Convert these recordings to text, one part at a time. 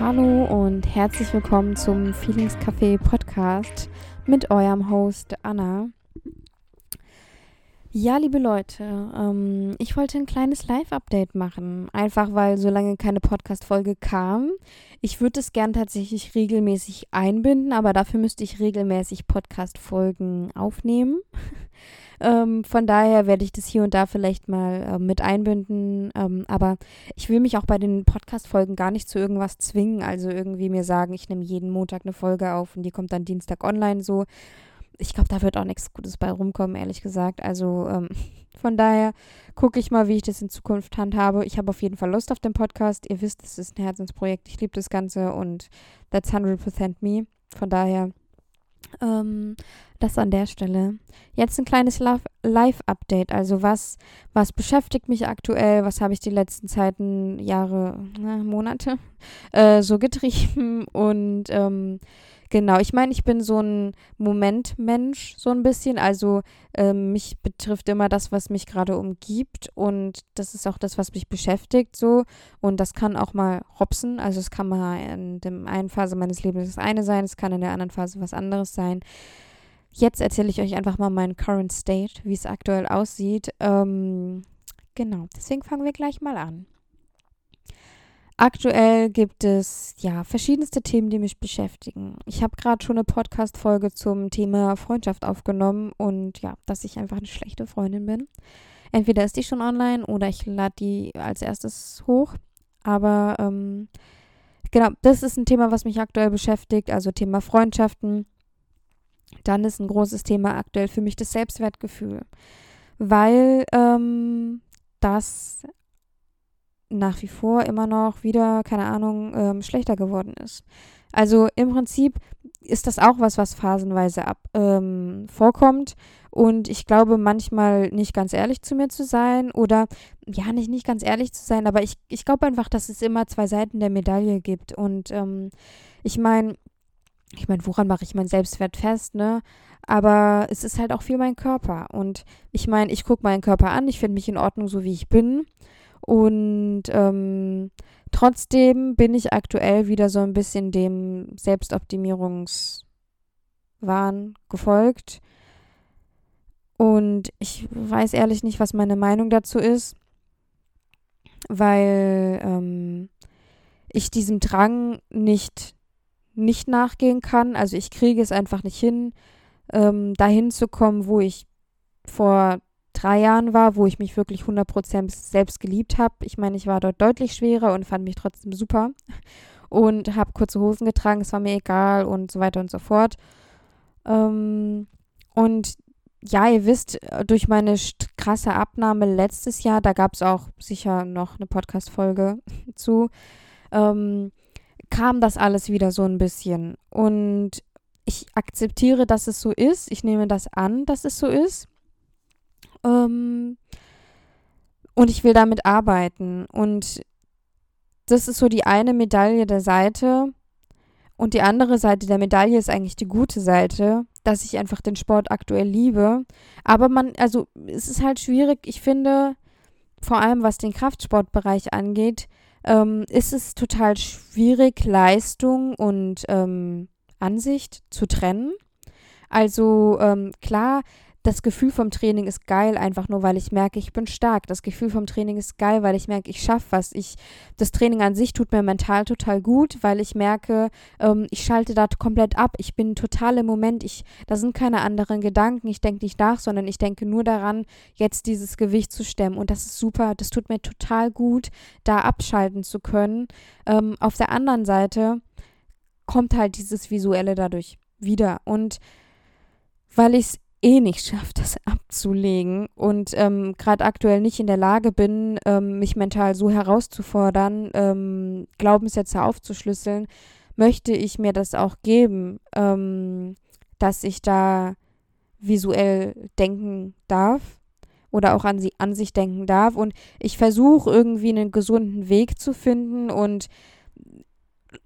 Hallo und herzlich willkommen zum Feelings Café Podcast mit eurem Host Anna. Ja, liebe Leute, ähm, ich wollte ein kleines Live-Update machen, einfach weil so lange keine Podcast-Folge kam. Ich würde es gern tatsächlich regelmäßig einbinden, aber dafür müsste ich regelmäßig Podcast-Folgen aufnehmen. Ähm, von daher werde ich das hier und da vielleicht mal äh, mit einbinden. Ähm, aber ich will mich auch bei den Podcast-Folgen gar nicht zu irgendwas zwingen. Also irgendwie mir sagen, ich nehme jeden Montag eine Folge auf und die kommt dann Dienstag online so. Ich glaube, da wird auch nichts Gutes bei rumkommen, ehrlich gesagt. Also ähm, von daher gucke ich mal, wie ich das in Zukunft handhabe. Ich habe auf jeden Fall Lust auf den Podcast. Ihr wisst, es ist ein Herzensprojekt. Ich liebe das Ganze und that's 100% me. Von daher ähm, das an der Stelle. Jetzt ein kleines Live-Update. Also was, was beschäftigt mich aktuell? Was habe ich die letzten Zeiten, Jahre, na, Monate äh, so getrieben? Und ähm, Genau, ich meine, ich bin so ein Momentmensch, so ein bisschen. Also ähm, mich betrifft immer das, was mich gerade umgibt und das ist auch das, was mich beschäftigt so. Und das kann auch mal hopsen. Also es kann mal in der einen Phase meines Lebens das eine sein, es kann in der anderen Phase was anderes sein. Jetzt erzähle ich euch einfach mal meinen Current State, wie es aktuell aussieht. Ähm, genau, deswegen fangen wir gleich mal an. Aktuell gibt es ja verschiedenste Themen, die mich beschäftigen. Ich habe gerade schon eine Podcast-Folge zum Thema Freundschaft aufgenommen und ja, dass ich einfach eine schlechte Freundin bin. Entweder ist die schon online oder ich lade die als erstes hoch. Aber ähm, genau, das ist ein Thema, was mich aktuell beschäftigt, also Thema Freundschaften. Dann ist ein großes Thema aktuell für mich das Selbstwertgefühl, weil ähm, das nach wie vor immer noch wieder, keine Ahnung, ähm, schlechter geworden ist. Also im Prinzip ist das auch was, was phasenweise ab, ähm, vorkommt. Und ich glaube, manchmal nicht ganz ehrlich zu mir zu sein oder ja, nicht, nicht ganz ehrlich zu sein, aber ich, ich glaube einfach, dass es immer zwei Seiten der Medaille gibt. Und ähm, ich meine, ich meine, woran mache ich meinen Selbstwert fest, ne? Aber es ist halt auch viel mein Körper. Und ich meine, ich gucke meinen Körper an, ich finde mich in Ordnung, so wie ich bin. Und ähm, trotzdem bin ich aktuell wieder so ein bisschen dem Selbstoptimierungswahn gefolgt. Und ich weiß ehrlich nicht, was meine Meinung dazu ist, weil ähm, ich diesem Drang nicht, nicht nachgehen kann. Also ich kriege es einfach nicht hin, ähm, dahin zu kommen, wo ich vor drei Jahren war, wo ich mich wirklich 100% selbst geliebt habe. Ich meine, ich war dort deutlich schwerer und fand mich trotzdem super und habe kurze Hosen getragen, es war mir egal und so weiter und so fort. Ähm, und ja, ihr wisst, durch meine krasse Abnahme letztes Jahr, da gab es auch sicher noch eine Podcast-Folge zu, ähm, kam das alles wieder so ein bisschen. Und ich akzeptiere, dass es so ist. Ich nehme das an, dass es so ist. Ähm, und ich will damit arbeiten. Und das ist so die eine Medaille der Seite. Und die andere Seite der Medaille ist eigentlich die gute Seite, dass ich einfach den Sport aktuell liebe. Aber man, also es ist halt schwierig, ich finde, vor allem was den Kraftsportbereich angeht, ähm, ist es total schwierig, Leistung und ähm, Ansicht zu trennen. Also ähm, klar, das Gefühl vom Training ist geil, einfach nur, weil ich merke, ich bin stark. Das Gefühl vom Training ist geil, weil ich merke, ich schaffe was. Ich, das Training an sich tut mir mental total gut, weil ich merke, ähm, ich schalte da komplett ab. Ich bin total im Moment. Ich, da sind keine anderen Gedanken. Ich denke nicht nach, sondern ich denke nur daran, jetzt dieses Gewicht zu stemmen. Und das ist super. Das tut mir total gut, da abschalten zu können. Ähm, auf der anderen Seite kommt halt dieses Visuelle dadurch wieder. Und weil ich es eh nicht schaffe, das abzulegen und ähm, gerade aktuell nicht in der Lage bin, ähm, mich mental so herauszufordern, ähm, Glaubenssätze aufzuschlüsseln, möchte ich mir das auch geben, ähm, dass ich da visuell denken darf oder auch an, sie, an sich denken darf. Und ich versuche irgendwie einen gesunden Weg zu finden und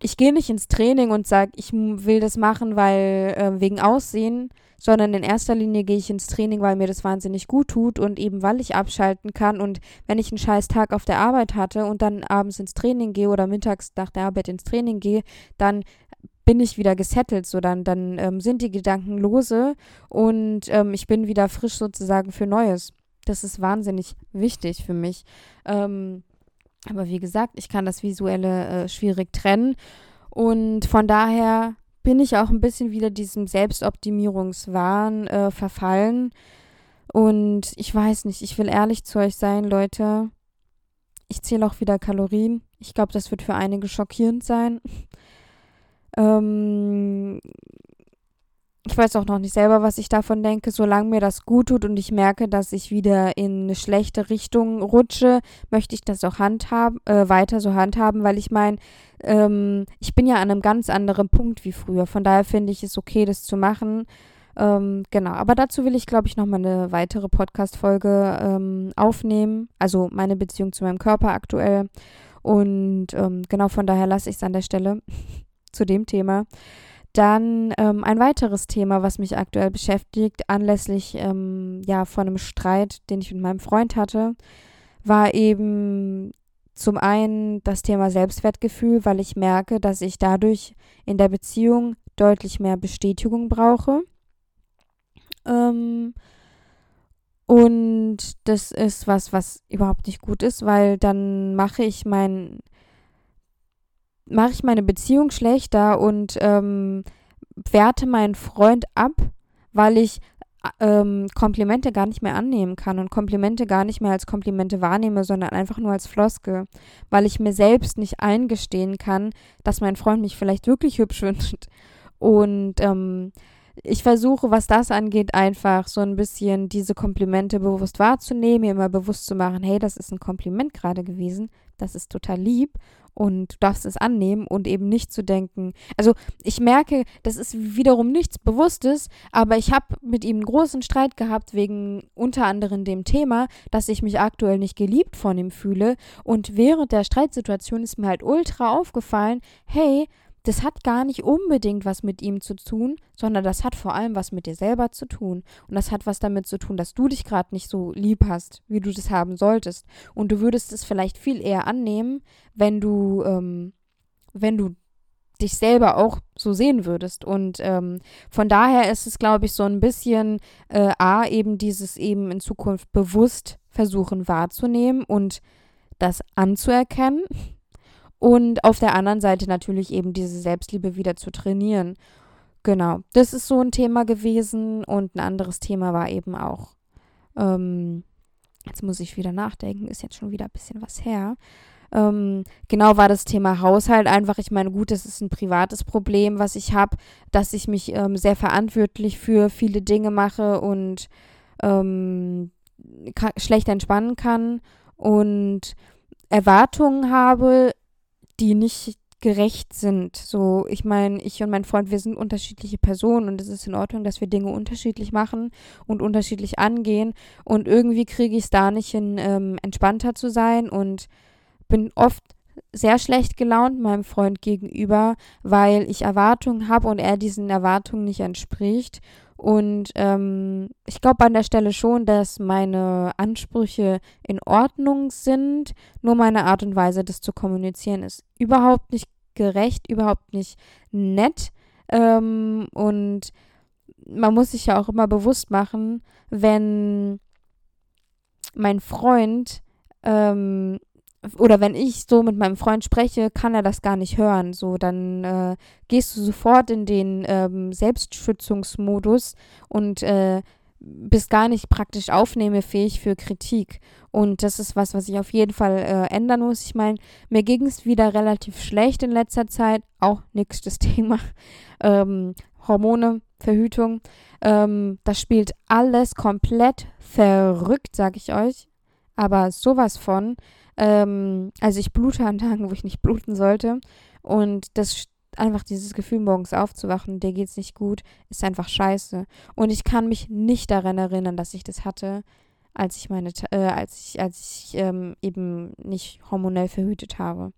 ich gehe nicht ins Training und sage, ich will das machen, weil äh, wegen Aussehen, sondern in erster Linie gehe ich ins Training, weil mir das wahnsinnig gut tut und eben weil ich abschalten kann. Und wenn ich einen scheiß Tag auf der Arbeit hatte und dann abends ins Training gehe oder mittags nach der Arbeit ins Training gehe, dann bin ich wieder gesettelt, so dann, dann ähm, sind die Gedanken lose und ähm, ich bin wieder frisch sozusagen für Neues. Das ist wahnsinnig wichtig für mich. Ähm, aber wie gesagt, ich kann das Visuelle äh, schwierig trennen. Und von daher bin ich auch ein bisschen wieder diesem Selbstoptimierungswahn äh, verfallen. Und ich weiß nicht, ich will ehrlich zu euch sein, Leute. Ich zähle auch wieder Kalorien. Ich glaube, das wird für einige schockierend sein. ähm, ich weiß auch noch nicht selber, was ich davon denke. Solange mir das gut tut und ich merke, dass ich wieder in eine schlechte Richtung rutsche, möchte ich das auch handhaben, äh, weiter so handhaben, weil ich meine, ähm, ich bin ja an einem ganz anderen Punkt wie früher. Von daher finde ich es okay, das zu machen. Ähm, genau, aber dazu will ich, glaube ich, nochmal eine weitere Podcast-Folge ähm, aufnehmen. Also meine Beziehung zu meinem Körper aktuell. Und ähm, genau von daher lasse ich es an der Stelle zu dem Thema. Dann ähm, ein weiteres Thema, was mich aktuell beschäftigt, anlässlich ähm, ja von einem Streit, den ich mit meinem Freund hatte, war eben zum einen das Thema Selbstwertgefühl, weil ich merke, dass ich dadurch in der Beziehung deutlich mehr Bestätigung brauche. Ähm, und das ist was, was überhaupt nicht gut ist, weil dann mache ich mein mache ich meine Beziehung schlechter und ähm, werte meinen Freund ab, weil ich ähm, Komplimente gar nicht mehr annehmen kann und Komplimente gar nicht mehr als Komplimente wahrnehme, sondern einfach nur als Floskel, weil ich mir selbst nicht eingestehen kann, dass mein Freund mich vielleicht wirklich hübsch findet. Und ähm, ich versuche, was das angeht, einfach so ein bisschen diese Komplimente bewusst wahrzunehmen, mir immer bewusst zu machen, hey, das ist ein Kompliment gerade gewesen, das ist total lieb und du darfst es annehmen und eben nicht zu denken. Also ich merke, das ist wiederum nichts Bewusstes, aber ich habe mit ihm einen großen Streit gehabt wegen unter anderem dem Thema, dass ich mich aktuell nicht geliebt von ihm fühle. Und während der Streitsituation ist mir halt ultra aufgefallen, hey, das hat gar nicht unbedingt was mit ihm zu tun, sondern das hat vor allem was mit dir selber zu tun. Und das hat was damit zu tun, dass du dich gerade nicht so lieb hast, wie du das haben solltest. Und du würdest es vielleicht viel eher annehmen, wenn du, ähm, wenn du dich selber auch so sehen würdest. Und ähm, von daher ist es, glaube ich, so ein bisschen äh, A, eben dieses eben in Zukunft bewusst versuchen wahrzunehmen und das anzuerkennen und auf der anderen Seite natürlich eben diese Selbstliebe wieder zu trainieren. Genau, das ist so ein Thema gewesen und ein anderes Thema war eben auch, ähm, jetzt muss ich wieder nachdenken, ist jetzt schon wieder ein bisschen was her. Ähm, genau war das Thema Haushalt einfach. Ich meine, gut, das ist ein privates Problem, was ich habe, dass ich mich ähm, sehr verantwortlich für viele Dinge mache und ähm, schlecht entspannen kann und Erwartungen habe, die nicht gerecht sind. So, ich meine, ich und mein Freund, wir sind unterschiedliche Personen und es ist in Ordnung, dass wir Dinge unterschiedlich machen und unterschiedlich angehen. Und irgendwie kriege ich es da nicht hin, ähm, entspannter zu sein und bin oft sehr schlecht gelaunt meinem Freund gegenüber, weil ich Erwartungen habe und er diesen Erwartungen nicht entspricht. Und ähm, ich glaube an der Stelle schon, dass meine Ansprüche in Ordnung sind. Nur meine Art und Weise, das zu kommunizieren, ist überhaupt nicht gerecht, überhaupt nicht nett. Ähm, und man muss sich ja auch immer bewusst machen, wenn mein Freund ähm, oder wenn ich so mit meinem Freund spreche, kann er das gar nicht hören. So, dann äh, gehst du sofort in den ähm, Selbstschützungsmodus und äh, bist gar nicht praktisch aufnehmefähig für Kritik. Und das ist was, was ich auf jeden Fall äh, ändern muss. Ich meine, mir ging es wieder relativ schlecht in letzter Zeit. Auch nächstes Thema. Ähm, Hormone, Verhütung. Ähm, das spielt alles komplett verrückt, sag ich euch. Aber sowas von. Ähm, also ich blute an Tagen, wo ich nicht bluten sollte. Und das einfach dieses Gefühl, morgens aufzuwachen, dir geht's nicht gut, ist einfach scheiße. Und ich kann mich nicht daran erinnern, dass ich das hatte, als ich meine, äh, als ich, als ich ähm, eben nicht hormonell verhütet habe.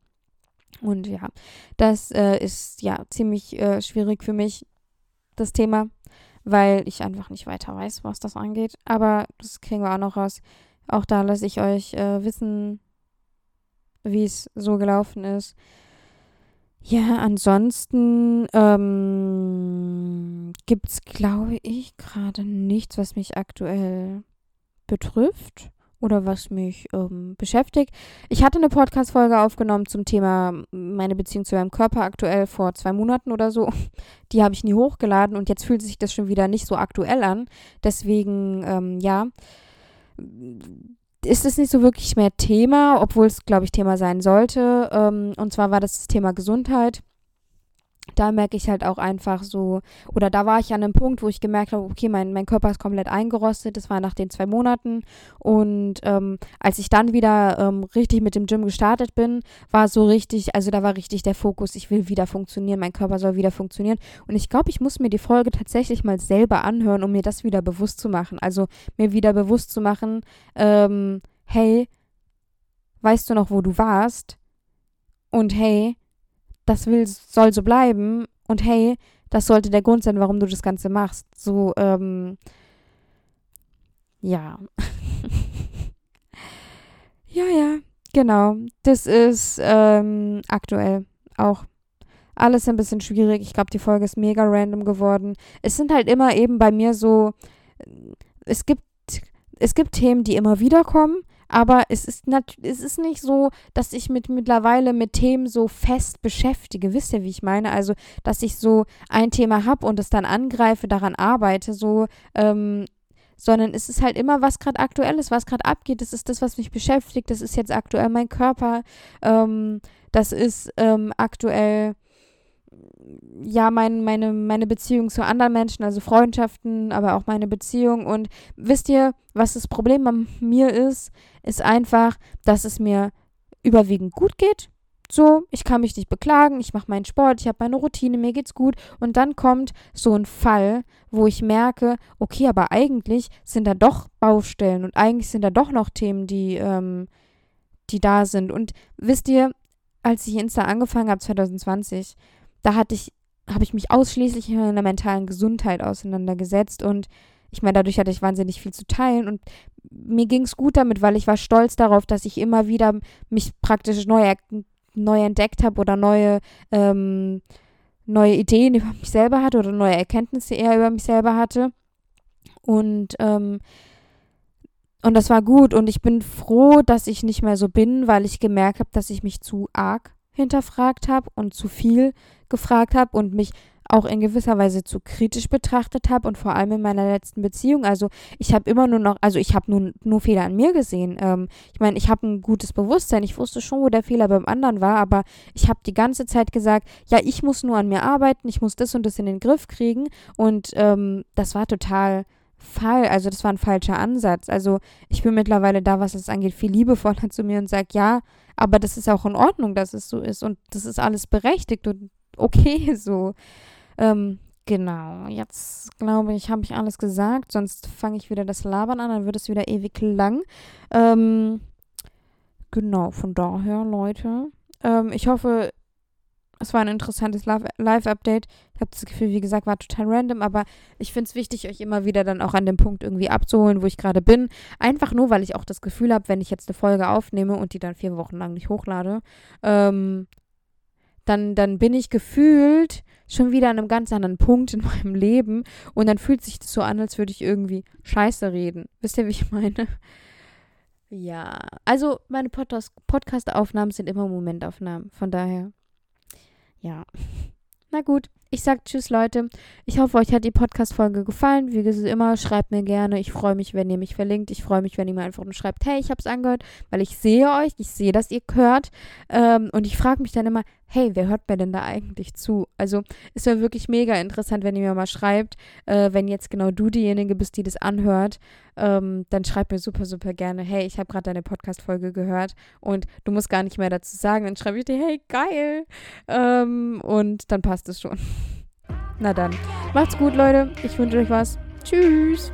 Und ja, das äh, ist ja ziemlich äh, schwierig für mich, das Thema, weil ich einfach nicht weiter weiß, was das angeht. Aber das kriegen wir auch noch raus. Auch da lasse ich euch äh, wissen, wie es so gelaufen ist. Ja, ansonsten ähm, gibt es, glaube ich, gerade nichts, was mich aktuell betrifft oder was mich ähm, beschäftigt. Ich hatte eine Podcast-Folge aufgenommen zum Thema meine Beziehung zu meinem Körper aktuell vor zwei Monaten oder so. Die habe ich nie hochgeladen und jetzt fühlt sich das schon wieder nicht so aktuell an. Deswegen, ähm, ja, ist es nicht so wirklich mehr Thema, obwohl es, glaube ich, Thema sein sollte. Ähm, und zwar war das das Thema Gesundheit da merke ich halt auch einfach so, oder da war ich an einem Punkt, wo ich gemerkt habe, okay, mein, mein Körper ist komplett eingerostet. Das war nach den zwei Monaten. Und ähm, als ich dann wieder ähm, richtig mit dem Gym gestartet bin, war so richtig, also da war richtig der Fokus, ich will wieder funktionieren, mein Körper soll wieder funktionieren. Und ich glaube, ich muss mir die Folge tatsächlich mal selber anhören, um mir das wieder bewusst zu machen. Also mir wieder bewusst zu machen, ähm, hey, weißt du noch, wo du warst? Und hey, das will, soll so bleiben und hey, das sollte der Grund sein, warum du das Ganze machst. So, ähm, ja. ja, ja, genau. Das ist ähm, aktuell auch alles ein bisschen schwierig. Ich glaube, die Folge ist mega random geworden. Es sind halt immer eben bei mir so, es gibt, es gibt Themen, die immer wieder kommen aber es ist, es ist nicht so, dass ich mit mittlerweile mit Themen so fest beschäftige. Wisst ihr, wie ich meine? Also, dass ich so ein Thema habe und es dann angreife, daran arbeite, so, ähm, sondern es ist halt immer, was gerade aktuell ist, was gerade abgeht. Das ist das, was mich beschäftigt. Das ist jetzt aktuell mein Körper. Ähm, das ist ähm, aktuell ja, mein, meine, meine Beziehung zu anderen Menschen, also Freundschaften, aber auch meine Beziehung. Und wisst ihr, was das Problem bei mir ist? Ist einfach, dass es mir überwiegend gut geht. So, ich kann mich nicht beklagen, ich mache meinen Sport, ich habe meine Routine, mir geht's gut. Und dann kommt so ein Fall, wo ich merke, okay, aber eigentlich sind da doch Baustellen und eigentlich sind da doch noch Themen, die, ähm, die da sind. Und wisst ihr, als ich Insta angefangen habe, 2020, da hatte ich, habe ich mich ausschließlich mit meiner mentalen Gesundheit auseinandergesetzt und ich meine, dadurch hatte ich wahnsinnig viel zu teilen und mir ging es gut damit, weil ich war stolz darauf, dass ich immer wieder mich praktisch neu, neu entdeckt habe oder neue, ähm, neue Ideen über mich selber hatte oder neue Erkenntnisse eher über mich selber hatte. Und, ähm, und das war gut und ich bin froh, dass ich nicht mehr so bin, weil ich gemerkt habe, dass ich mich zu arg hinterfragt habe und zu viel gefragt habe und mich auch in gewisser Weise zu kritisch betrachtet habe und vor allem in meiner letzten Beziehung. Also ich habe immer nur noch, also ich habe nur, nur Fehler an mir gesehen. Ähm, ich meine, ich habe ein gutes Bewusstsein. Ich wusste schon, wo der Fehler beim anderen war, aber ich habe die ganze Zeit gesagt, ja, ich muss nur an mir arbeiten, ich muss das und das in den Griff kriegen. Und ähm, das war total Fall, also das war ein falscher Ansatz. Also ich bin mittlerweile da, was das angeht, viel liebevoller zu mir und sage, ja, aber das ist auch in Ordnung, dass es so ist und das ist alles berechtigt und okay so. Ähm, genau, jetzt glaube ich, habe ich alles gesagt, sonst fange ich wieder das Labern an, dann wird es wieder ewig lang. Ähm, genau, von daher, Leute. Ähm, ich hoffe, es war ein interessantes Live-Update. Ich habe das Gefühl, wie gesagt, war total random, aber ich finde es wichtig, euch immer wieder dann auch an dem Punkt irgendwie abzuholen, wo ich gerade bin. Einfach nur, weil ich auch das Gefühl habe, wenn ich jetzt eine Folge aufnehme und die dann vier Wochen lang nicht hochlade, ähm, dann, dann bin ich gefühlt schon wieder an einem ganz anderen Punkt in meinem Leben und dann fühlt sich das so an, als würde ich irgendwie Scheiße reden. Wisst ihr, wie ich meine? Ja, also meine Podcast-Aufnahmen sind immer Momentaufnahmen, von daher ja. Na gut, ich sag Tschüss, Leute. Ich hoffe, euch hat die Podcast-Folge gefallen. Wie immer, schreibt mir gerne. Ich freue mich, wenn ihr mich verlinkt. Ich freue mich, wenn ihr mir einfach nur schreibt, hey, ich hab's angehört, weil ich sehe euch, ich sehe, dass ihr hört. Ähm, und ich frage mich dann immer, hey, wer hört mir denn da eigentlich zu? Also, es wäre wirklich mega interessant, wenn ihr mir mal schreibt, äh, wenn jetzt genau du diejenige bist, die das anhört, ähm, dann schreib mir super, super gerne, hey, ich habe gerade deine Podcast-Folge gehört und du musst gar nicht mehr dazu sagen. Dann schreibe ich dir, hey, geil. Ähm, und dann passt es schon. Na dann, macht's gut, Leute. Ich wünsche euch was. Tschüss.